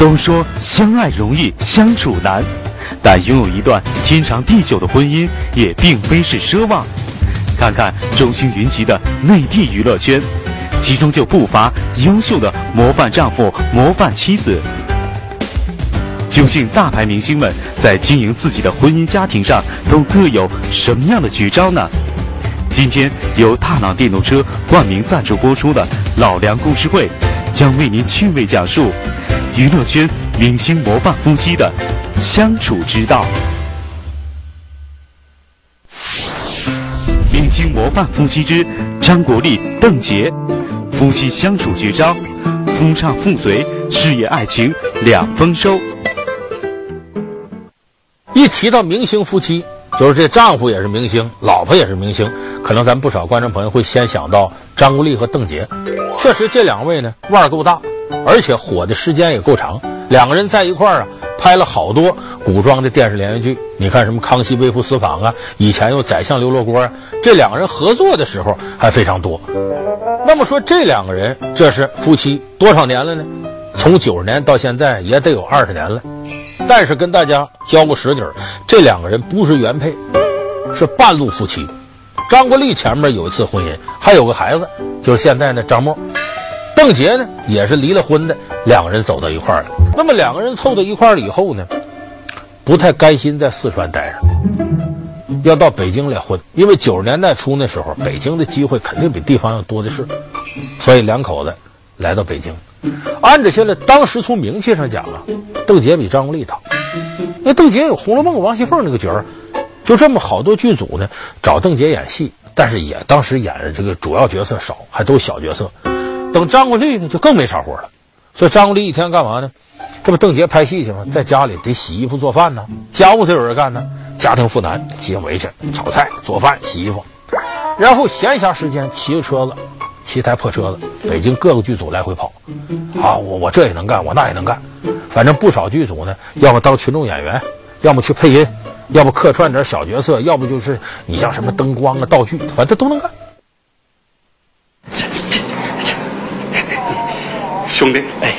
都说相爱容易相处难，但拥有一段天长地久的婚姻也并非是奢望。看看众星云集的内地娱乐圈，其中就不乏优秀的模范丈夫、模范妻子。究竟大牌明星们在经营自己的婚姻家庭上都各有什么样的绝招呢？今天由大朗电动车冠名赞助播出的《老梁故事会》，将为您趣味讲述娱乐圈明星模范夫妻的相处之道。明星模范夫妻之张国立、邓婕，夫妻相处绝招，夫唱妇随，事业爱情两丰收。一提到明星夫妻，就是这丈夫也是明星，老婆也是明星，可能咱不少观众朋友会先想到张国立和邓婕。确实，这两位呢腕儿够大，而且火的时间也够长。两个人在一块儿啊，拍了好多古装的电视连续剧。你看什么《康熙微服私访》啊，以前有《宰相刘罗锅》啊，这两个人合作的时候还非常多。那么说，这两个人这是夫妻多少年了呢？从九十年到现在也得有二十年了。但是跟大家交个实底儿，这两个人不是原配，是半路夫妻。张国立前面有一次婚姻，还有个孩子，就是现在的张默。邓婕呢，也是离了婚的，两个人走到一块儿了。那么两个人凑到一块儿了以后呢，不太甘心在四川待着，要到北京来混。因为九十年代初那时候，北京的机会肯定比地方要多的是，所以两口子来到北京。按着现在当时从名气上讲啊，邓婕比张国立大。那邓婕有《红楼梦》王熙凤那个角儿，就这么好多剧组呢找邓婕演戏，但是也当时演的这个主要角色少，还都小角色。等张国立呢就更没啥活了，所以张国立一天干嘛呢？这不邓婕拍戏去吗？在家里得洗衣服做饭呢，家务得有人干呢，家庭负担接回去炒菜做饭洗衣服，然后闲暇时间骑个车子。骑台破车子，北京各个剧组来回跑，啊，我我这也能干，我那也能干，反正不少剧组呢，要么当群众演员，要么去配音，要么客串点小角色，要不就是你像什么灯光啊、道具，反正都能干。兄弟，哎，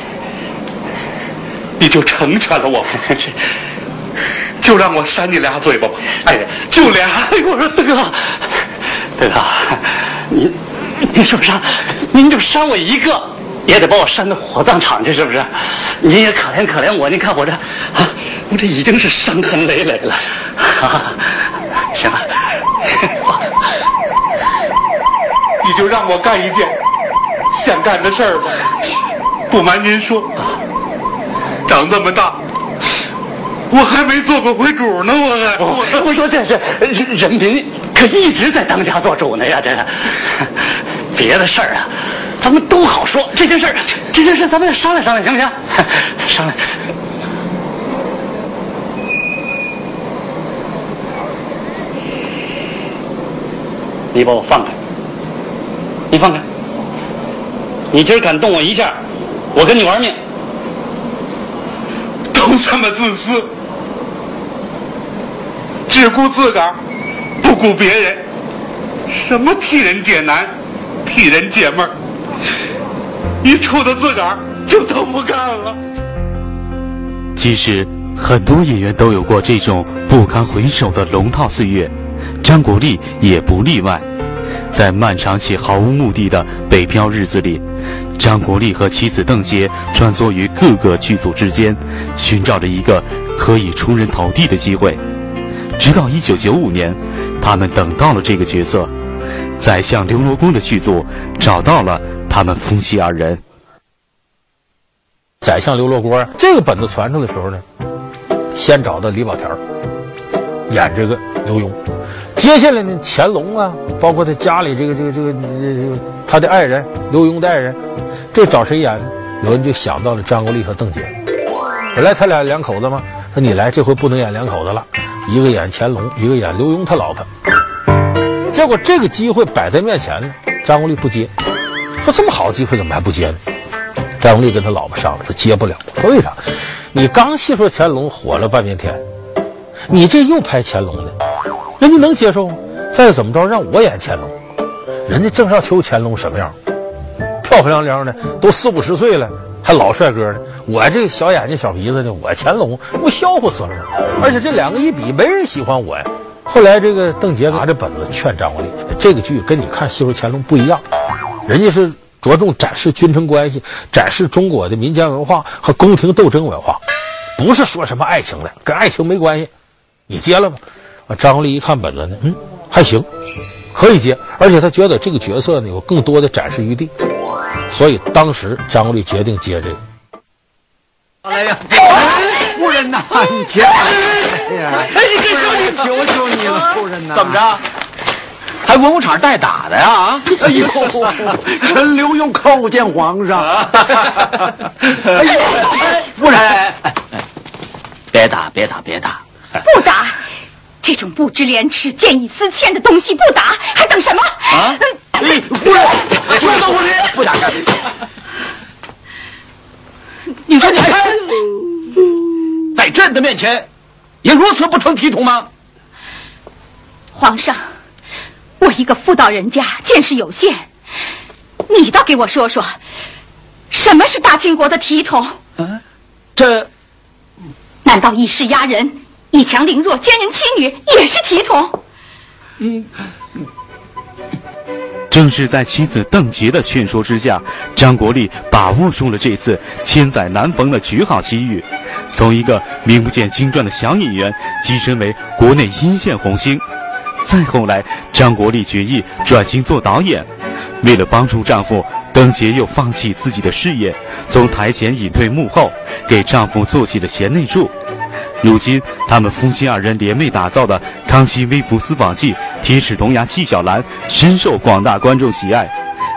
你就成全了我吧，就让我扇你俩嘴巴吧，哎，就俩。哎，我说德哥，德哥，您。你说啥？您就扇我一个，也得把我扇到火葬场去，是不是？您也可怜可怜我。您看我这，啊，我这已经是伤痕累累了。啊，行了，你就让我干一件想干的事儿吧。不瞒您说，长这么大，我还没做过回主呢。我还，我我说这是人人民可一直在当家做主呢呀，这个。别的事儿啊，咱们都好说。这件事儿，这件事咱们要商量商量，行不行？商量。你把我放开，你放开。你今儿敢动我一下，我跟你玩命。都这么自私，只顾自个儿，不顾别人。什么替人解难？替人解闷儿，一杵到自个儿就都不干了。其实很多演员都有过这种不堪回首的龙套岁月，张国立也不例外。在漫长且毫无目的的北漂日子里，张国立和妻子邓婕穿梭于各个剧组之间，寻找着一个可以出人头地的机会。直到一九九五年，他们等到了这个角色。宰相刘罗锅的剧组找到了他们夫妻二人。宰相刘罗锅这个本子传出的时候呢，先找到李保田儿演这个刘墉，接下来呢，乾隆啊，包括他家里这个这个这个这个他的爱人刘墉的爱人，这找谁演呢？有人就想到了张国立和邓婕。本来他俩两口子嘛，说你来这回不能演两口子了，一个演乾隆，一个演刘墉他老婆。结果这个机会摆在面前呢，张国立不接，说这么好的机会怎么还不接呢？张国立跟他老婆商量说接不了，说为啥？你刚戏说乾隆火了半边天，你这又拍乾隆的，人家能接受吗？再怎么着让我演乾隆，人家郑少秋乾隆什么样？漂漂亮亮的，都四五十岁了，还老帅哥呢。我这小眼睛小鼻子的，我乾隆，我笑话死了。而且这两个一比，没人喜欢我呀。后来这个邓婕拿着本子劝张国立，这个剧跟你看《戏说乾隆》不一样，人家是着重展示君臣关系，展示中国的民间文化和宫廷斗争文化，不是说什么爱情的，跟爱情没关系。你接了吧。啊，张国立一看本子呢，嗯，还行，可以接，而且他觉得这个角色呢有更多的展示余地，所以当时张国立决定接这个。哎呀，夫人呐，你接吧。哎呀，你跟上你求求你了，夫人呐。怎么着？还文武场带打的呀？哎呦，陈留用叩见皇上。哎呦，夫人，别打，别打，别打。不打，这种不知廉耻、见异思迁的东西不打，还等什么？啊！夫人，说到我这不打开。你说你还 在朕的面前，也如此不成体统吗？皇上，我一个妇道人家，见识有限，你倒给我说说，什么是大清国的体统？啊，这难道以势压人？以强凌弱、奸人妻女也是体统。嗯，正是在妻子邓婕的劝说之下，张国立把握住了这次千载难逢的绝好机遇，从一个名不见经传的小演员跻身为国内一线红星。再后来，张国立决意转型做导演，为了帮助丈夫，邓婕又放弃自己的事业，从台前隐退幕后，给丈夫做起了贤内助。如今，他们夫妻二人联袂打造的《康熙微服私访记》《铁齿铜牙纪晓岚》深受广大观众喜爱。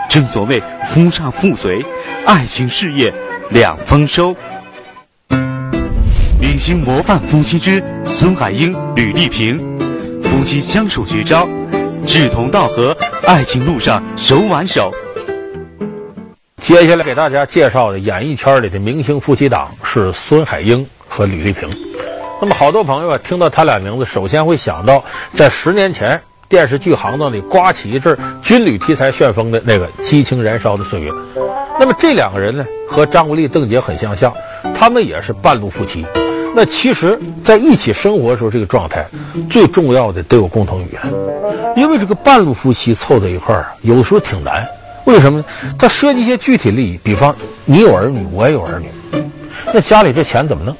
正所谓夫唱妇随，爱情事业两丰收。明星模范夫妻之孙海英、吕丽萍，夫妻相处绝招，志同道合，爱情路上手挽手。接下来给大家介绍的演艺圈里的明星夫妻档是孙海英和吕丽萍。那么，好多朋友啊，听到他俩名字，首先会想到在十年前电视剧行当里刮起一阵军旅题材旋风的那个激情燃烧的岁月。那么这两个人呢，和张国立、邓婕很相像，他们也是半路夫妻。那其实，在一起生活的时候，这个状态最重要的都有共同语言，因为这个半路夫妻凑在一块儿，有的时候挺难。为什么呢？他涉及一些具体利益，比方你有儿女，我也有儿女，那家里这钱怎么弄？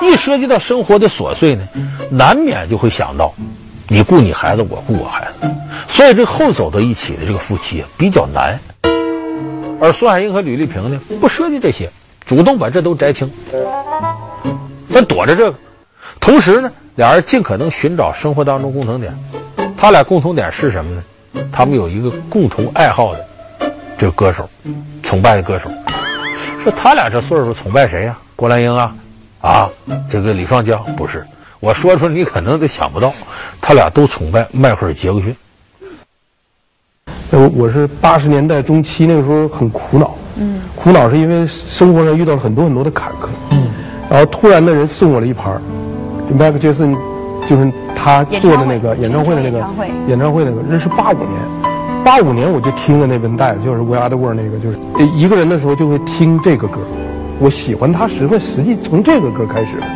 一涉及到生活的琐碎呢，难免就会想到，你顾你孩子，我顾我孩子，所以这后走到一起的这个夫妻比较难。而孙海英和吕丽萍呢，不涉及这些，主动把这都摘清，他躲着这个，同时呢，俩人尽可能寻找生活当中共同点。他俩共同点是什么呢？他们有一个共同爱好的这个歌手，崇拜的歌手。说他俩这岁数崇拜谁呀、郭兰英啊。啊，这个李双江不是，我说出来你可能都想不到，他俩都崇拜迈克尔·杰克逊。我我是八十年代中期那个时候很苦恼，嗯，苦恼是因为生活上遇到了很多很多的坎坷，嗯，然后突然的人送我了一盘，就迈克尔·杰克逊，就是他做的那个演唱会的那个演唱会那个，那是八五年，八五年我就听了那本带，就是《We Are the World》那个，就是一个人的时候就会听这个歌。我喜欢他时分，实际从这个歌开始的，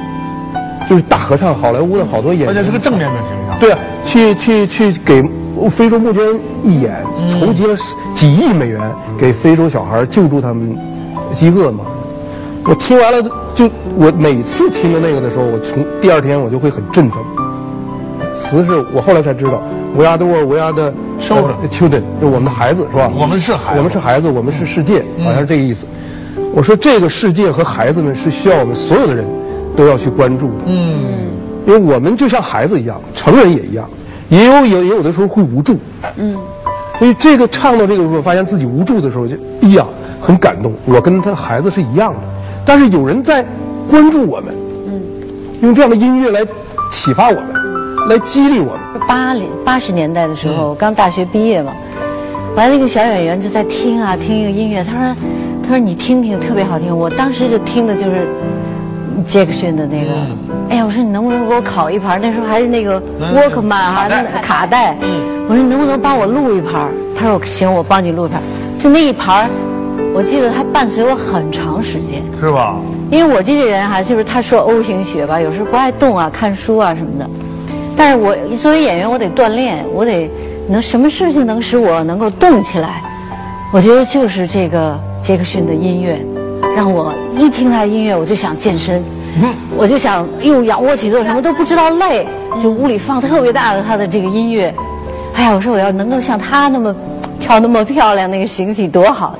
就是大合唱，好莱坞的好多演员，而且是个正面的形象。对啊，去去去给非洲募捐义演，筹集了几亿美元给非洲小孩救助他们饥饿嘛。我听完了，就我每次听到那个的时候，我从第二天我就会很振奋。词是我后来才知道，We are the world, we are the children，就我们的孩子是吧？我们是孩子，我们是孩子，我们是世界，好像是这个意思。我说这个世界和孩子们是需要我们所有的人都要去关注的。嗯，因为我们就像孩子一样，成人也一样，也有也也有的时候会无助。嗯，所以这个唱到这个时候，发现自己无助的时候，就哎呀，很感动。我跟他孩子是一样的，但是有人在关注我们。嗯，用这样的音乐来启发我们，来激励我们。八零八十年代的时候，刚大学毕业嘛，完了那个小演员就在听啊听一个音乐，他说。他说：“你听听，特别好听。”我当时就听的就是杰克逊的那个。嗯、哎呀，我说你能不能给我拷一盘？那时候还是那个沃克曼哈，那个卡带。嗯、我说你能不能帮我录一盘？他说：“行，我帮你录一盘。”就那一盘，我记得它伴随我很长时间。是吧？因为我这个人哈、啊，就是他说 O 型血吧，有时候不爱动啊，看书啊什么的。但是我作为演员，我得锻炼，我得能什么事情能使我能够动起来？我觉得就是这个杰克逊的音乐，让我一听他音乐我就想健身，我就想用仰卧起坐什么都不知道累，就屋里放特别大的他的这个音乐，哎呀，我说我要能够像他那么跳那么漂亮那个形体多好。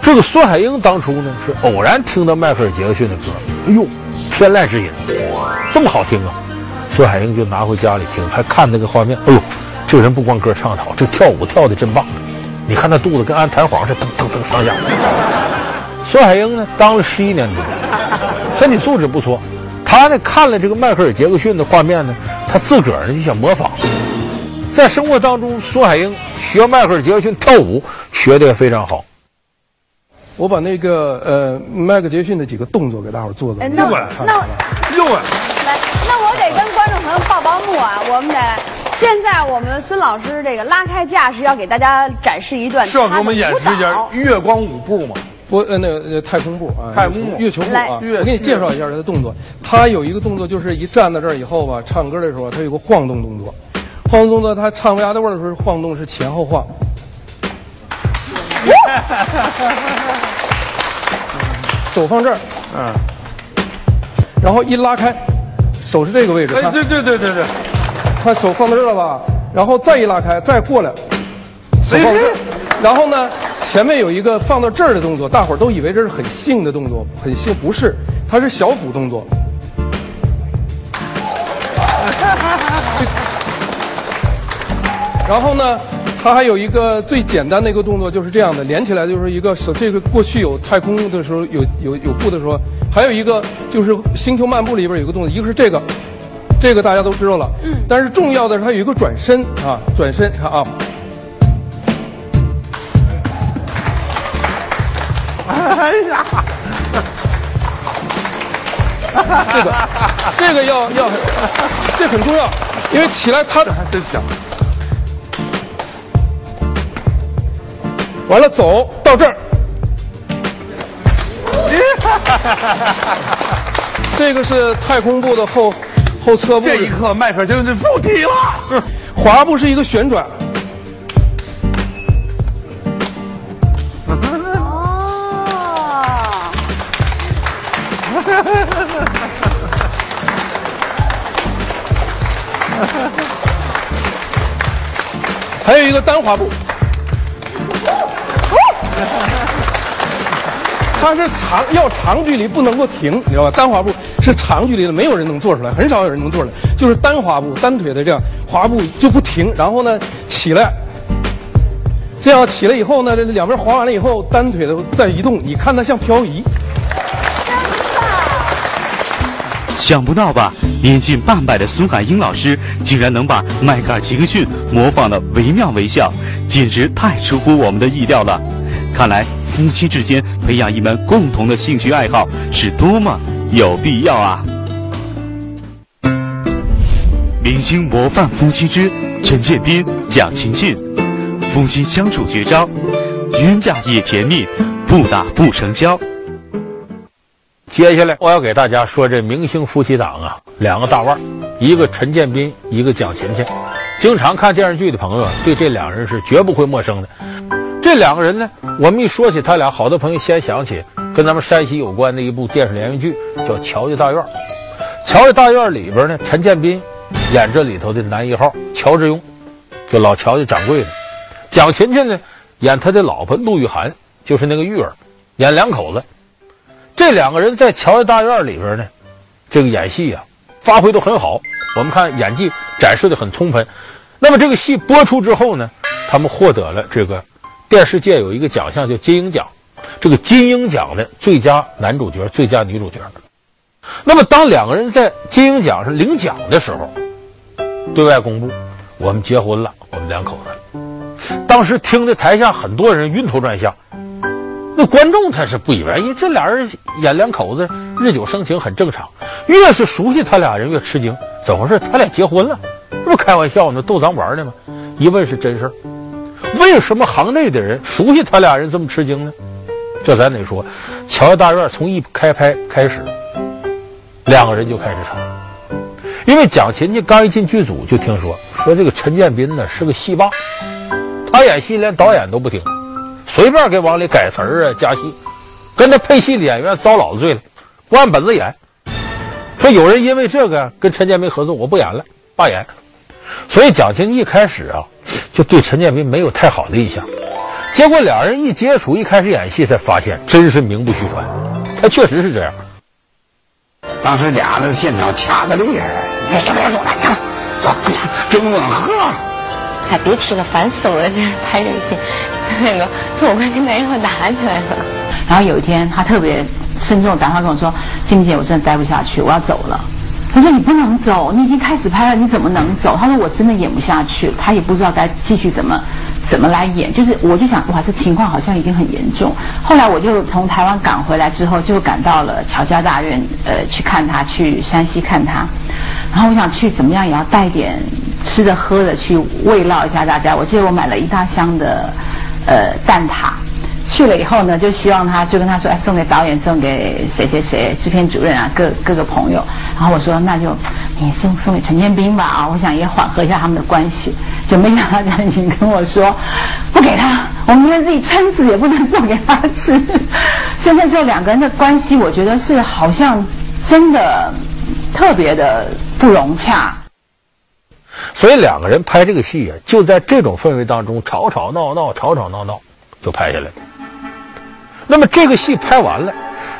这个孙海英当初呢是偶然听到迈克尔·杰克逊的歌，哎呦，天籁之音，这么好听啊！孙海英就拿回家里听，还看那个画面，哎呦。这个人不光歌唱得好，这跳舞跳的真棒。你看他肚子跟按弹簧似的，噔噔噔上下。孙海英呢，当了十一年兵，身体素质不错。他呢看了这个迈克尔·杰克逊的画面呢，他自个儿呢就想模仿。在生活当中，孙海英学迈克尔·杰克逊跳舞，学的也非常好。我把那个呃迈克尔·杰克逊的几个动作给大伙做做。那我那我又啊！来，那我得跟观众朋友报报幕啊，我们得来。现在我们孙老师这个拉开架势，要给大家展示一段，是要给我们演示一下月光舞步吗？不，呃，那个呃太空步啊，太空步月球步啊。我给你介绍一下他的动作。他有一个动作，就是一站到这儿以后吧，唱歌的时候他有个晃动动作。晃动动作，他唱鸭的味儿的时候晃动是前后晃。手放这儿，嗯，然后一拉开，手是这个位置。哎，对对对对对。他手放到这儿了吧，然后再一拉开，再过来，手放这儿，然后呢，前面有一个放到这儿的动作，大伙儿都以为这是很性的动作，很性，不是，它是小腹动作。然后呢，它还有一个最简单的一个动作，就是这样的，连起来就是一个手。这个过去有太空的时候，有有有步的时候，还有一个就是《星球漫步》里边有一个动作，一个是这个。这个大家都知道了，嗯，但是重要的是它有一个转身啊，转身看啊，哎呀，这个这个要要，这很重要，因为起来它还真响，完了走到这儿，这个是太空步的后。后侧步，这一刻迈克尔就是附体了。滑步是一个旋转。哦。还有一个单滑步。它是长要长距离不能够停，你知道吧？单滑步是长距离的，没有人能做出来，很少有人能做出来。就是单滑步，单腿的这样滑步就不停，然后呢起来，这样起来以后呢，这两边滑完了以后，单腿的再移动，你看它像漂移。想不到吧？年近半百的孙海英老师竟然能把迈克尔·杰克逊模仿得惟妙惟肖，简直太出乎我们的意料了。看来夫妻之间培养一门共同的兴趣爱好是多么有必要啊！明星模范夫妻之陈建斌、蒋勤勤，夫妻相处绝招，冤家也甜蜜，不打不成交。接下来我要给大家说这明星夫妻档啊，两个大腕儿，一个陈建斌，一个蒋勤勤。经常看电视剧的朋友对这两人是绝不会陌生的。这两个人呢，我们一说起他俩，好多朋友先想起跟咱们山西有关的一部电视连续剧，叫《乔家大院》。《乔家大院》里边呢，陈建斌演这里头的男一号乔致庸，就老乔家掌柜的；蒋勤勤呢，演他的老婆陆玉涵，就是那个玉儿，演两口子。这两个人在《乔家大院》里边呢，这个演戏啊，发挥都很好。我们看演技展示的很充分。那么这个戏播出之后呢，他们获得了这个。电视界有一个奖项叫金鹰奖，这个金鹰奖的最佳男主角、最佳女主角。那么当两个人在金鹰奖上领奖的时候，对外公布我们结婚了，我们两口子。当时听的台下很多人晕头转向，那观众他是不以为意，这俩人演两口子日久生情很正常。越是熟悉他俩人越吃惊，怎么回事？他俩结婚了？这不开玩笑呢，逗咱玩呢吗？一问是真事儿。为什么行内的人熟悉他俩人这么吃惊呢？这咱得说，《乔家大院》从一开拍开始，两个人就开始吵。因为蒋勤勤刚一进剧组就听说，说这个陈建斌呢是个戏霸，他演戏连导演都不听，随便给往里改词儿啊加戏，跟他配戏的演员遭老子罪了，不按本子演。说有人因为这个跟陈建斌合作，我不演了，罢演。所以蒋勤勤一开始啊就对陈建斌没有太好的印象。结果俩人一接触，一开始演戏，才发现真是名不虚传，他确实是这样。当时俩人现场掐得厉害，那什么说来着？争论喝。哎，别提了，烦死我了！这拍这个戏，那个跟我跟男友打起来了。然后有一天，他特别慎重打电话跟我说：“金姐，我真的待不下去，我要走了。”他说：“你不能走，你已经开始拍了，你怎么能走？”他说：“我真的演不下去。”他也不知道该继续怎么。怎么来演？就是我就想，哇，这情况好像已经很严重。后来我就从台湾赶回来之后，就赶到了乔家大院，呃，去看他，去山西看他。然后我想去怎么样，也要带点吃的喝的去慰劳一下大家。我记得我买了一大箱的，呃，蛋挞。去了以后呢，就希望他就跟他说，哎，送给导演，送给谁谁谁，制片主任啊，各各个朋友。然后我说，那就你送送给陈建斌吧，啊，我想也缓和一下他们的关系。就没想到蒋勤跟我说，不给他，我们连自己撑死也不能送给他吃。现在这两个人的关系，我觉得是好像真的特别的不融洽。所以两个人拍这个戏啊，就在这种氛围当中吵吵闹闹，吵吵闹闹就拍下来了。那么这个戏拍完了，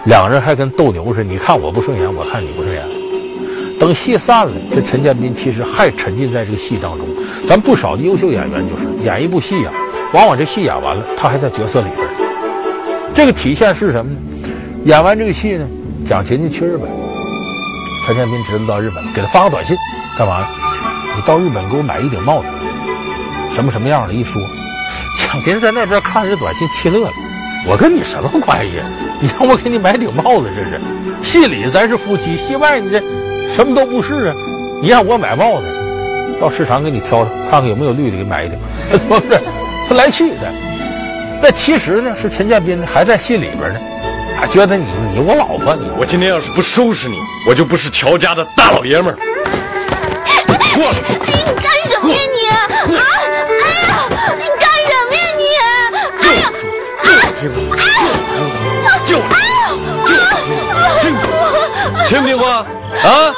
两个人还跟斗牛似的，你看我不顺眼，我看你不顺眼。等戏散了，这陈建斌其实还沉浸在这个戏当中。咱不少的优秀演员就是演一部戏呀、啊，往往这戏演完了，他还在角色里边。这个体现是什么呢？演完这个戏呢，蒋勤勤去日本，陈建斌侄子到日本，给他发个短信，干嘛呢？你到日本给我买一顶帽子，什么什么样的？一说，蒋勤在那边看着短信，气乐了。我跟你什么关系？你让我给你买顶帽子，这是戏里咱是夫妻，戏外你这什么都不是啊！你让我买帽子，到市场给你挑挑，看看有没有绿的，给买一顶，不 是他来气的。但其实呢，是陈建斌呢还在戏里边呢，还觉得你你我老婆你。我今天要是不收拾你，我就不是乔家的大老爷们儿。过来！你干什么呀你？啊！哎呀！你干什么呀你？哎呀！就就听话，就听话，听不听话？啊！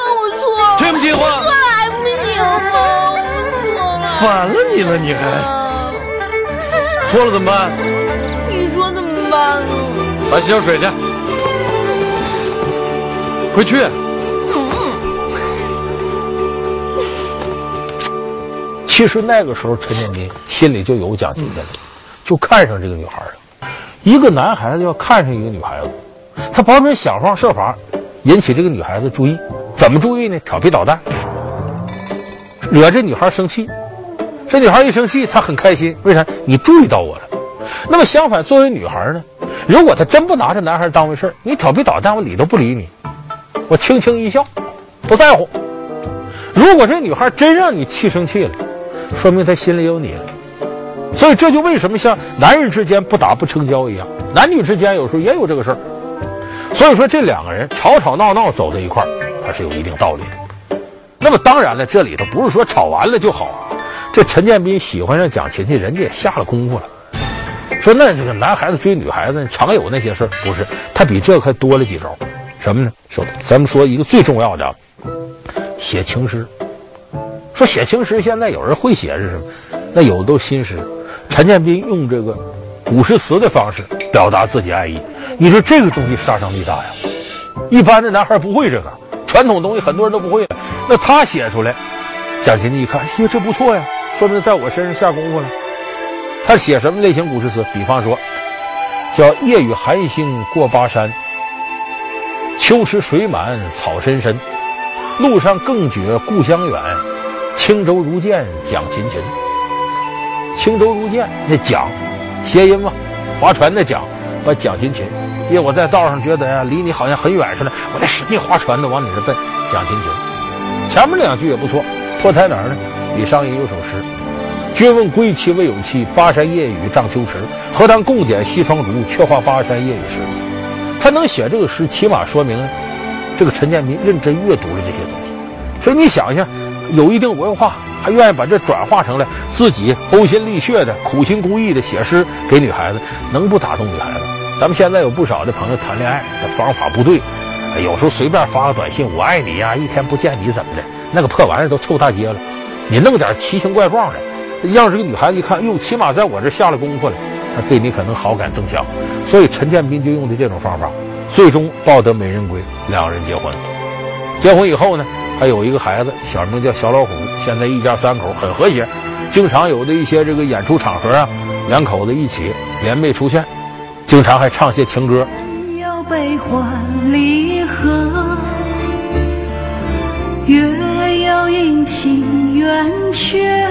我错了，还不行吗？我错了。反了你了，你还？错了怎么办？你说怎么办呢？把洗脚水去，快去。其实那个时候，陈建斌心里就有蒋勤勤了，就看上这个女孩了。一个男孩子要看上一个女孩子，他保准想方设法引起这个女孩子注意。怎么注意呢？调皮捣蛋，惹这女孩生气。这女孩一生气，她很开心。为啥？你注意到我了。那么相反，作为女孩呢，如果她真不拿这男孩当回事，你调皮捣蛋，我理都不理你，我轻轻一笑，不在乎。如果这女孩真让你气生气了，说明她心里有你了。所以这就为什么像男人之间不打不成交一样，男女之间有时候也有这个事儿。所以说这两个人吵吵闹闹走在一块儿，还是有一定道理的。那么当然了，这里头不是说吵完了就好。这陈建斌喜欢上蒋勤勤，人家也下了功夫了。说那这个男孩子追女孩子常有那些事儿，不是？他比这还多了几招。什么呢？说咱们说一个最重要的，写情诗。说写情诗，现在有人会写是什么？那有的都新诗。陈建斌用这个古诗词的方式表达自己爱意，你说这个东西杀伤力大呀！一般的男孩不会这个，传统东西很多人都不会。那他写出来，蒋勤勤一看，哎呀，这不错呀，说明在我身上下功夫了。他写什么类型古诗词？比方说，叫“夜雨寒星过巴山，秋池水满草深深，路上更觉故乡远，轻舟如剑蒋勤勤。”轻舟如剑，那蒋，谐音嘛，划船的蒋，把蒋勤勤。因为我在道上觉得呀，离你好像很远似的，我得使劲划船的往你这奔。蒋勤勤，前面两句也不错，脱胎哪儿呢？李商隐有首诗，君问归期未有期，巴山夜雨涨秋池。何当共剪西窗烛，却话巴山夜雨时。他能写这个诗，起码说明，这个陈建斌认真阅读了这些东西。所以你想一下，有一定文化，还愿意把这转化成了自己呕心沥血的、苦心孤诣的写诗给女孩子，能不打动女孩子？咱们现在有不少的朋友谈恋爱，方法不对，有时候随便发个短信“我爱你呀”，一天不见你怎么的？那个破玩意儿都臭大街了。你弄点奇形怪状的。让这个女孩子一看，哟，起码在我这下了功夫了，她对你可能好感增强。所以陈建斌就用的这种方法，最终抱得美人归，两个人结婚。结婚以后呢，还有一个孩子，小名叫小老虎。现在一家三口很和谐，经常有的一些这个演出场合啊，两口子一起联袂出现，经常还唱些情歌。要悲欢离合，月要阴晴圆缺。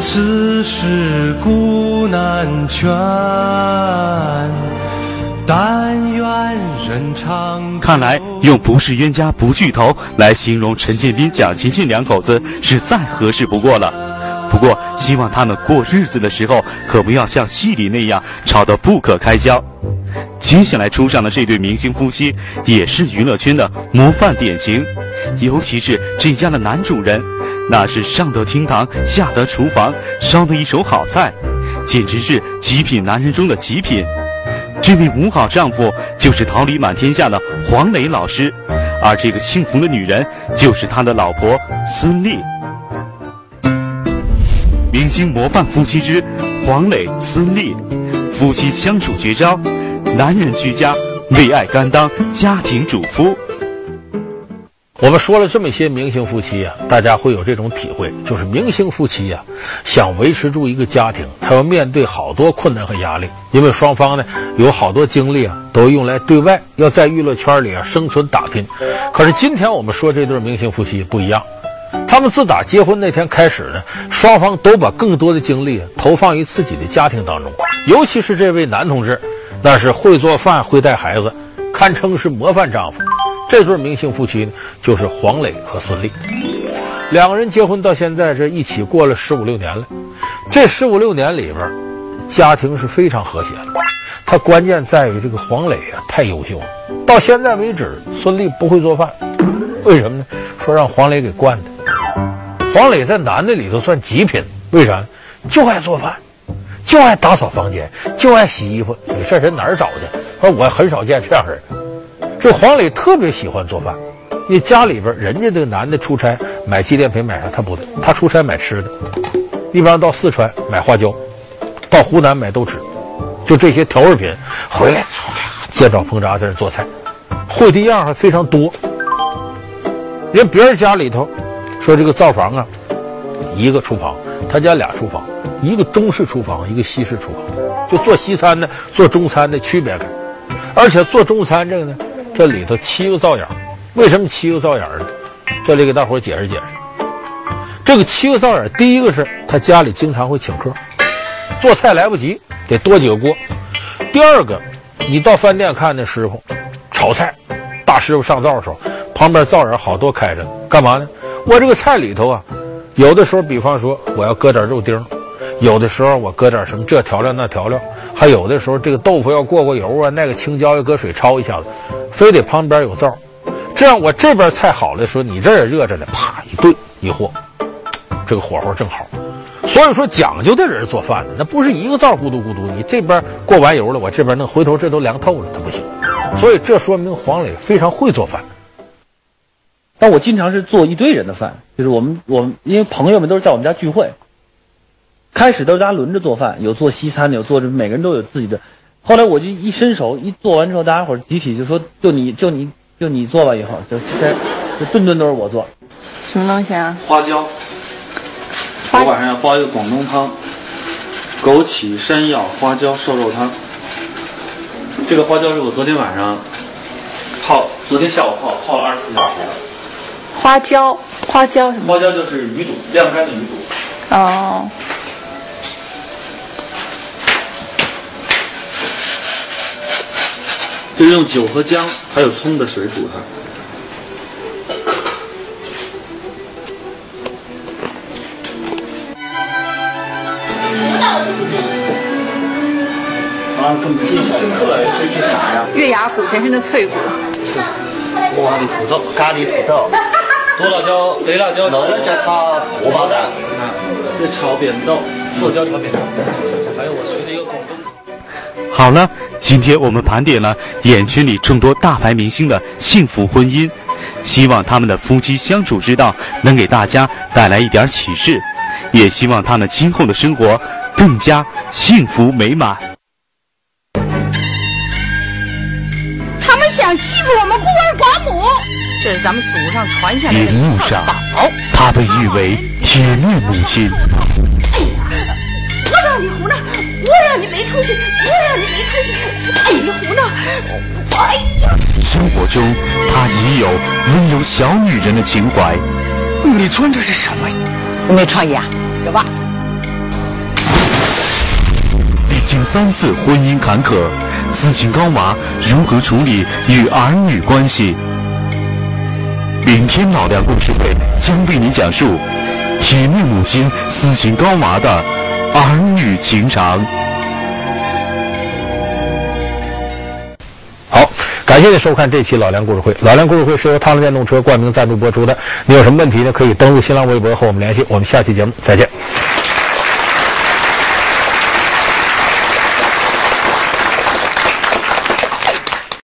此事古难全，但愿人长。看来用“不是冤家不聚头”来形容陈建斌、蒋勤勤两口子是再合适不过了。不过，希望他们过日子的时候可不要像戏里那样吵得不可开交。接下来出场的这对明星夫妻也是娱乐圈的模范典型，尤其是这家的男主人。那是上得厅堂，下得厨房，烧的一手好菜，简直是极品男人中的极品。这位五好丈夫就是桃李满天下的黄磊老师，而这个幸福的女人就是他的老婆孙俪。明星模范夫妻之黄磊孙俪，夫妻相处绝招，男人居家，为爱甘当家庭主夫。我们说了这么些明星夫妻啊，大家会有这种体会，就是明星夫妻呀、啊，想维持住一个家庭，他要面对好多困难和压力，因为双方呢有好多精力啊，都用来对外，要在娱乐圈里啊生存打拼。可是今天我们说这对明星夫妻不一样，他们自打结婚那天开始呢，双方都把更多的精力投放于自己的家庭当中，尤其是这位男同志，那是会做饭、会带孩子，堪称是模范丈夫。这对明星夫妻呢，就是黄磊和孙俪，两个人结婚到现在这一起过了十五六年了。这十五六年里边，家庭是非常和谐的。他关键在于这个黄磊啊，太优秀了。到现在为止，孙俪不会做饭，为什么呢？说让黄磊给惯的。黄磊在男的里头算极品，为啥？就爱做饭，就爱打扫房间，就爱洗衣服。你这人哪儿找的？说我很少见这样人。这黄磊特别喜欢做饭，因为家里边人家这个男的出差买纪念品买啥他不的，他出差买吃的，一般到四川买花椒，到湖南买豆豉，就这些调味品回来，煎炒烹炸在这做菜，会的样还非常多。人别人家里头说这个灶房啊，一个厨房，他家俩厨房，一个中式厨房，一个西式厨房，就做西餐的做中餐的区别开，而且做中餐这个呢。这里头七个灶眼，为什么七个灶眼呢？这里给大伙解释解释。这个七个灶眼，第一个是他家里经常会请客，做菜来不及，得多几个锅。第二个，你到饭店看那师傅炒菜，大师傅上灶的时候，旁边灶眼好多开着，干嘛呢？我这个菜里头啊，有的时候，比方说我要搁点肉丁，有的时候我搁点什么这调料那调料。还有的时候，这个豆腐要过过油啊，那个青椒要搁水焯一下子，非得旁边有灶，这样我这边菜好了，说你这也热着呢，啪一对一和，这个火候正好。所以说讲究的人做饭，那不是一个灶咕嘟咕嘟，你这边过完油了，我这边弄，回头这都凉透了，它不行。所以这说明黄磊非常会做饭。但我经常是做一堆人的饭，就是我们我们因为朋友们都是在我们家聚会。开始都是大家轮着做饭，有做西餐的，有做这，每个人都有自己的。后来我就一伸手，一做完之后，大家伙集体就说：“就你就你就你做吧。”以后就这，就顿顿都是我做。什么东西啊？花椒。我晚上要煲一个广东汤，枸杞、山药、花椒瘦肉汤。这个花椒是我昨天晚上泡，昨天下午泡泡了二十四小时的。花椒花椒什么？花椒就是鱼肚晾干的鱼肚。哦。就是用酒和姜还有葱的水煮的啊这么近生出来的这是啥呀？月牙骨全身的脆骨。哇你土豆咖喱土豆。多辣椒、雷辣椒，能加它萝卜蛋。这炒扁豆，剁椒炒扁豆，还有我学的一个广东。好了，今天我们盘点了眼圈里众多大牌明星的幸福婚姻，希望他们的夫妻相处之道能给大家带来一点启示，也希望他们今后的生活更加幸福美满。这是咱们祖上传下来的荧幕上，她被誉为铁面母亲。哎呀，我让你胡闹，我让你没出息，我让你没出息，哎，你胡闹，哎呀！生活中，她也有温柔小女人的情怀。你穿的是什么？我没穿呀，有吧？历经三次婚姻坎坷，斯琴高娃如何处理与儿女关系？明天老梁故事会将为你讲述铁面母亲斯琴高娃的儿女情长。好，感谢您收看这期老梁故事会。老梁故事会是由汤臣电动车冠名赞助播出的。你有什么问题呢？可以登录新浪微博和我们联系。我们下期节目再见。